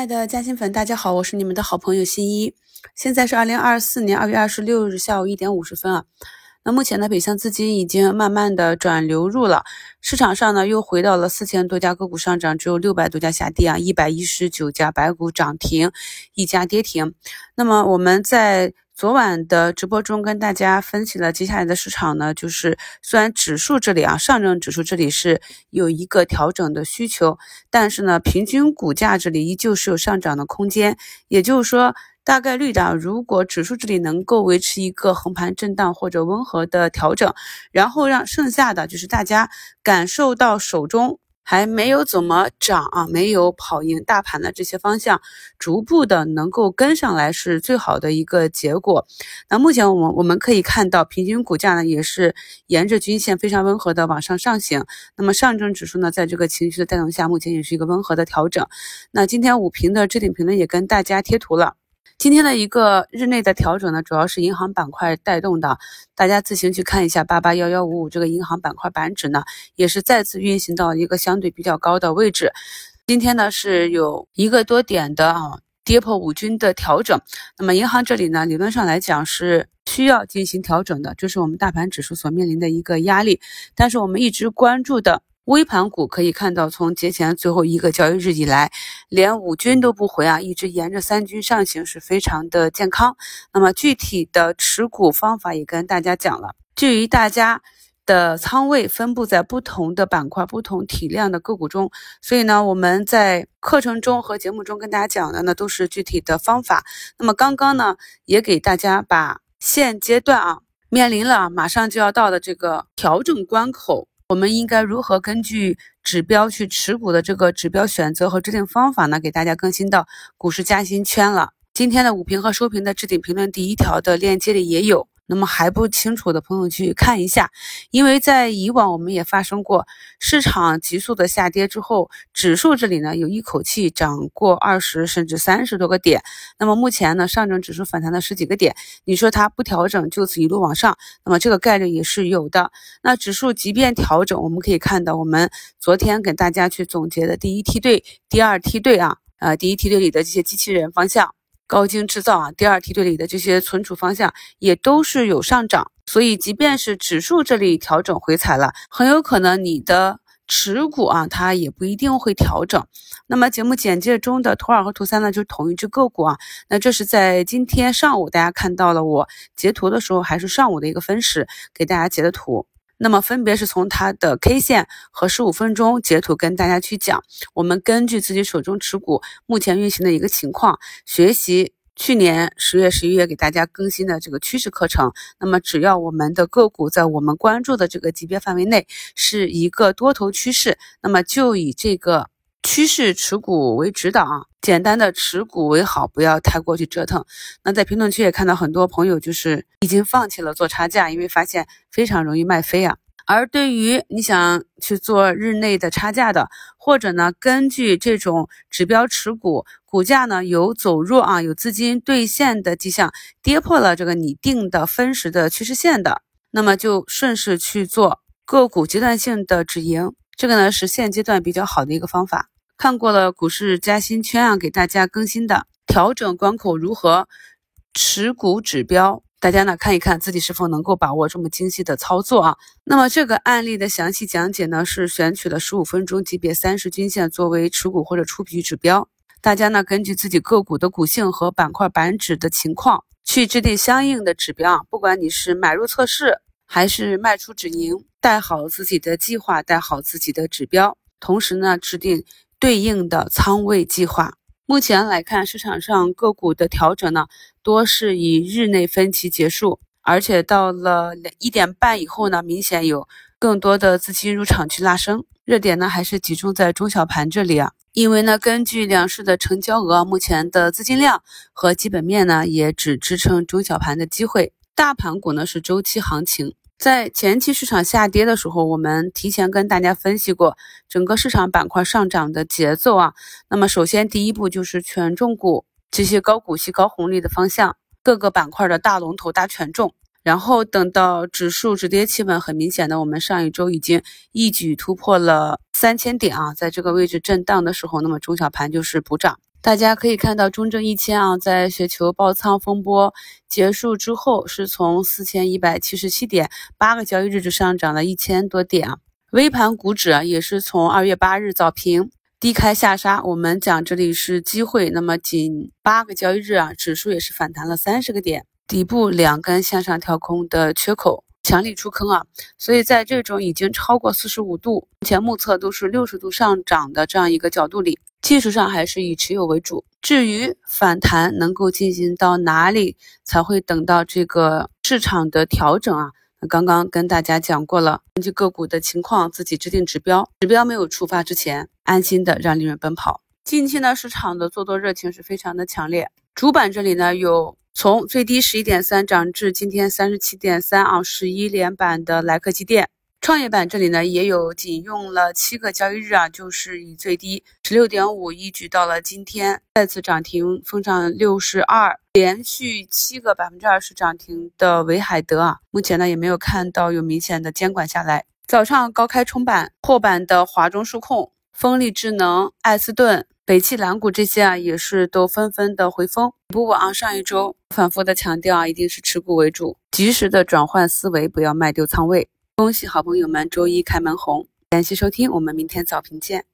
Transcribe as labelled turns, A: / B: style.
A: 亲爱的嘉兴粉，大家好，我是你们的好朋友新一。现在是二零二四年二月二十六日下午一点五十分啊。那目前呢，北向资金已经慢慢的转流入了市场上呢，又回到了四千多家个股上涨，只有六百多家下跌啊，一百一十九家白股涨停，一家跌停。那么我们在昨晚的直播中跟大家分析了接下来的市场呢，就是虽然指数这里啊，上证指数这里是有一个调整的需求，但是呢，平均股价这里依旧是有上涨的空间。也就是说，大概率的，如果指数这里能够维持一个横盘震荡或者温和的调整，然后让剩下的就是大家感受到手中。还没有怎么涨啊，没有跑赢大盘的这些方向，逐步的能够跟上来是最好的一个结果。那目前我们我们可以看到，平均股价呢也是沿着均线非常温和的往上上行。那么上证指数呢，在这个情绪的带动下，目前也是一个温和的调整。那今天五评的置顶评论也跟大家贴图了。今天的一个日内的调整呢，主要是银行板块带动的，大家自行去看一下八八幺幺五五这个银行板块板指呢，也是再次运行到一个相对比较高的位置。今天呢是有一个多点的啊跌破五均的调整，那么银行这里呢，理论上来讲是需要进行调整的，这是我们大盘指数所面临的一个压力，但是我们一直关注的。微盘股可以看到，从节前最后一个交易日以来，连五均都不回啊，一直沿着三均上行，是非常的健康。那么具体的持股方法也跟大家讲了。至于大家的仓位分布在不同的板块、不同体量的个股中，所以呢，我们在课程中和节目中跟大家讲的呢，都是具体的方法。那么刚刚呢，也给大家把现阶段啊面临了马上就要到的这个调整关口。我们应该如何根据指标去持股的这个指标选择和制定方法呢？给大家更新到股市加薪圈了。今天的午评和收评的置顶评论第一条的链接里也有。那么还不清楚的朋友去看一下，因为在以往我们也发生过市场急速的下跌之后，指数这里呢有一口气涨过二十甚至三十多个点。那么目前呢上证指数反弹了十几个点，你说它不调整就此一路往上，那么这个概率也是有的。那指数即便调整，我们可以看到我们昨天给大家去总结的第一梯队、第二梯队啊，呃第一梯队里的这些机器人方向。高精制造啊，第二梯队里的这些存储方向也都是有上涨，所以即便是指数这里调整回踩了，很有可能你的持股啊，它也不一定会调整。那么节目简介中的图二和图三呢，就是同一只个股啊。那这是在今天上午大家看到了我截图的时候，还是上午的一个分时给大家截的图。那么分别是从它的 K 线和十五分钟截图跟大家去讲，我们根据自己手中持股目前运行的一个情况，学习去年十月、十一月给大家更新的这个趋势课程。那么只要我们的个股在我们关注的这个级别范围内，是一个多头趋势，那么就以这个。趋势持股为指导啊，简单的持股为好，不要太过去折腾。那在评论区也看到很多朋友就是已经放弃了做差价，因为发现非常容易卖飞啊。而对于你想去做日内的差价的，或者呢根据这种指标持股，股价呢有走弱啊，有资金兑现的迹象，跌破了这个你定的分时的趋势线的，那么就顺势去做个股阶段性的止盈。这个呢是现阶段比较好的一个方法。看过了股市加薪圈啊，给大家更新的调整关口如何持股指标，大家呢看一看自己是否能够把握这么精细的操作啊。那么这个案例的详细讲解呢，是选取了十五分钟级别三十均线作为持股或者出皮指标，大家呢根据自己个股的股性和板块板指的情况去制定相应的指标啊。不管你是买入测试还是卖出止盈，带好自己的计划，带好自己的指标，同时呢制定。对应的仓位计划，目前来看，市场上个股的调整呢，多是以日内分歧结束，而且到了一点半以后呢，明显有更多的资金入场去拉升，热点呢还是集中在中小盘这里啊，因为呢，根据两市的成交额，目前的资金量和基本面呢，也只支撑中小盘的机会，大盘股呢是周期行情。在前期市场下跌的时候，我们提前跟大家分析过整个市场板块上涨的节奏啊。那么首先第一步就是权重股这些高股息、高红利的方向，各个板块的大龙头、大权重。然后等到指数止跌企稳，很明显的，我们上一周已经一举突破了三千点啊，在这个位置震荡的时候，那么中小盘就是补涨。大家可以看到中证一千啊，在雪球爆仓风波结束之后，是从四千一百七十七点，八个交易日就上涨了一千多点啊。微盘股指也是从二月八日早评低开下杀，我们讲这里是机会，那么仅八个交易日啊，指数也是反弹了三十个点，底部两根向上跳空的缺口。强力出坑啊！所以在这种已经超过四十五度，目前目测都是六十度上涨的这样一个角度里，技术上还是以持有为主。至于反弹能够进行到哪里，才会等到这个市场的调整啊？那刚刚跟大家讲过了，根据个股的情况自己制定指标，指标没有触发之前，安心的让利润奔跑。近期呢，市场的做多热情是非常的强烈，主板这里呢有。从最低十一点三涨至今天三十七点三啊，十一连板的莱克机电，创业板这里呢也有，仅用了七个交易日啊，就是以最低十六点五一举到了今天再次涨停，封上六十二，连续七个百分之二十涨停的维海德啊，目前呢也没有看到有明显的监管下来。早上高开冲板破板的华中数控、风力智能、艾斯顿。北汽蓝谷这些啊，也是都纷纷的回风。不过啊，上一周反复的强调啊，一定是持股为主，及时的转换思维，不要卖丢仓位。恭喜好朋友们周一开门红！感谢收听，我们明天早评见。